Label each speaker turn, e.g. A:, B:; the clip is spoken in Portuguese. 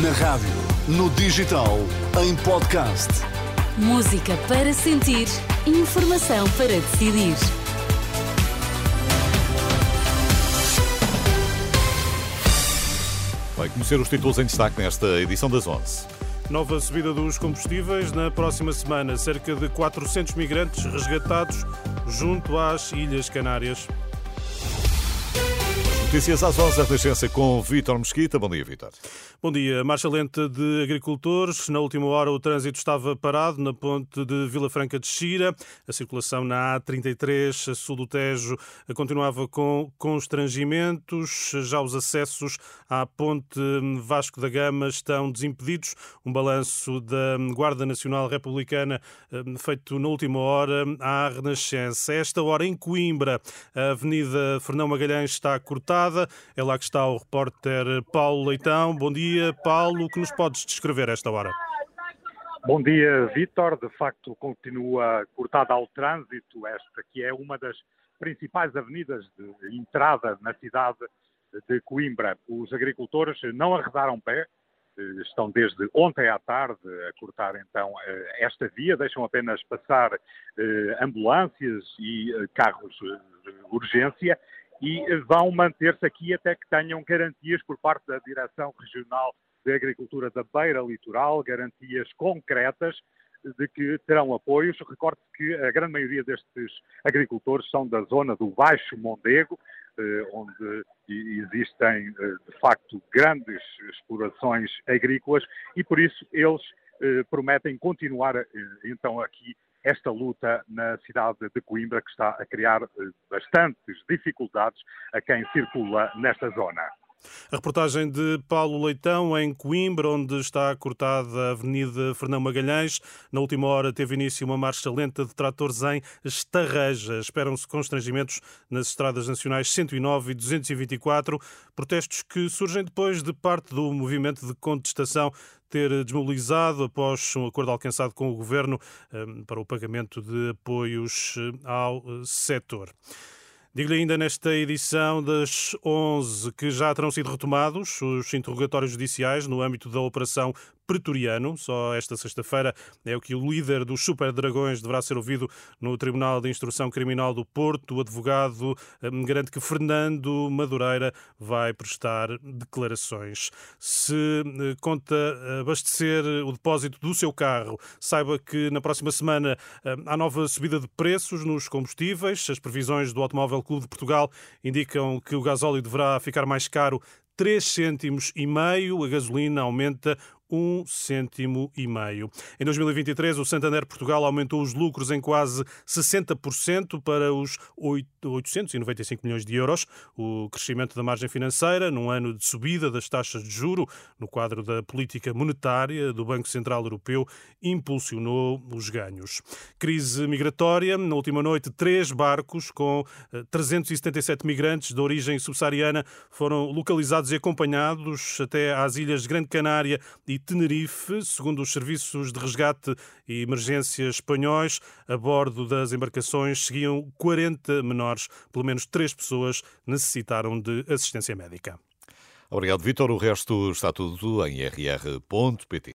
A: Na rádio, no digital, em podcast.
B: Música para sentir, informação para decidir.
C: Vai conhecer os títulos em destaque nesta edição das 11.
D: Nova subida dos combustíveis na próxima semana. Cerca de 400 migrantes resgatados junto às Ilhas Canárias.
C: Notícias às 11 da com Vítor Mesquita. Bom dia, Vítor.
D: Bom dia. Marcha lenta de agricultores. Na última hora o trânsito estava parado na ponte de Vila Franca de Xira. A circulação na A33, a sul do Tejo, continuava com constrangimentos. Já os acessos à ponte Vasco da Gama estão desimpedidos. Um balanço da Guarda Nacional Republicana eh, feito na última hora à Renascença. esta hora em Coimbra, a Avenida Fernão Magalhães está cortada. É lá que está o repórter Paulo Leitão. Bom dia Paulo. O que nos podes descrever esta hora?
E: Bom dia, Vítor. De facto, continua cortada ao trânsito esta que é uma das principais avenidas de entrada na cidade de Coimbra. Os agricultores não arredaram pé, estão desde ontem à tarde a cortar então esta via, deixam apenas passar eh, ambulâncias e eh, carros de urgência e vão manter-se aqui até que tenham garantias por parte da Direção Regional de Agricultura da Beira Litoral, garantias concretas de que terão apoios. Recorde-se que a grande maioria destes agricultores são da zona do Baixo Mondego, eh, onde existem, eh, de facto, grandes explorações agrícolas e, por isso, eles eh, prometem continuar, então, aqui esta luta na cidade de Coimbra, que está a criar eh, bastantes dificuldades a quem circula nesta zona.
D: A reportagem de Paulo Leitão em Coimbra, onde está cortada a Avenida Fernão Magalhães. Na última hora teve início uma marcha lenta de tratores em Estarreja. Esperam-se constrangimentos nas estradas nacionais 109 e 224, protestos que surgem depois de parte do movimento de contestação ter desmobilizado após um acordo alcançado com o governo eh, para o pagamento de apoios eh, ao eh, setor. Digo-lhe ainda nesta edição das 11 que já terão sido retomados os interrogatórios judiciais no âmbito da Operação pretoriano. Só esta sexta-feira é o que o líder dos Super Dragões deverá ser ouvido no Tribunal de Instrução Criminal do Porto. O advogado hum, garante que Fernando Madureira vai prestar declarações. Se eh, conta abastecer o depósito do seu carro, saiba que na próxima semana hum, há nova subida de preços nos combustíveis. As previsões do Automóvel Clube de Portugal indicam que o gasóleo deverá ficar mais caro 3 cêntimos e meio, a gasolina aumenta um cêntimo e meio. Em 2023, o Santander Portugal aumentou os lucros em quase 60% para os 895 milhões de euros. O crescimento da margem financeira, num ano de subida das taxas de juro, no quadro da política monetária do Banco Central Europeu, impulsionou os ganhos. Crise migratória. Na última noite, três barcos com 377 eh, migrantes de origem subsaariana foram localizados e acompanhados até às ilhas de Grande Canária e Tenerife, segundo os serviços de resgate e emergência espanhóis. A bordo das embarcações seguiam 40 menores, pelo menos três pessoas necessitaram de assistência médica.
C: Obrigado, Vitor. O resto está tudo em rr.pt.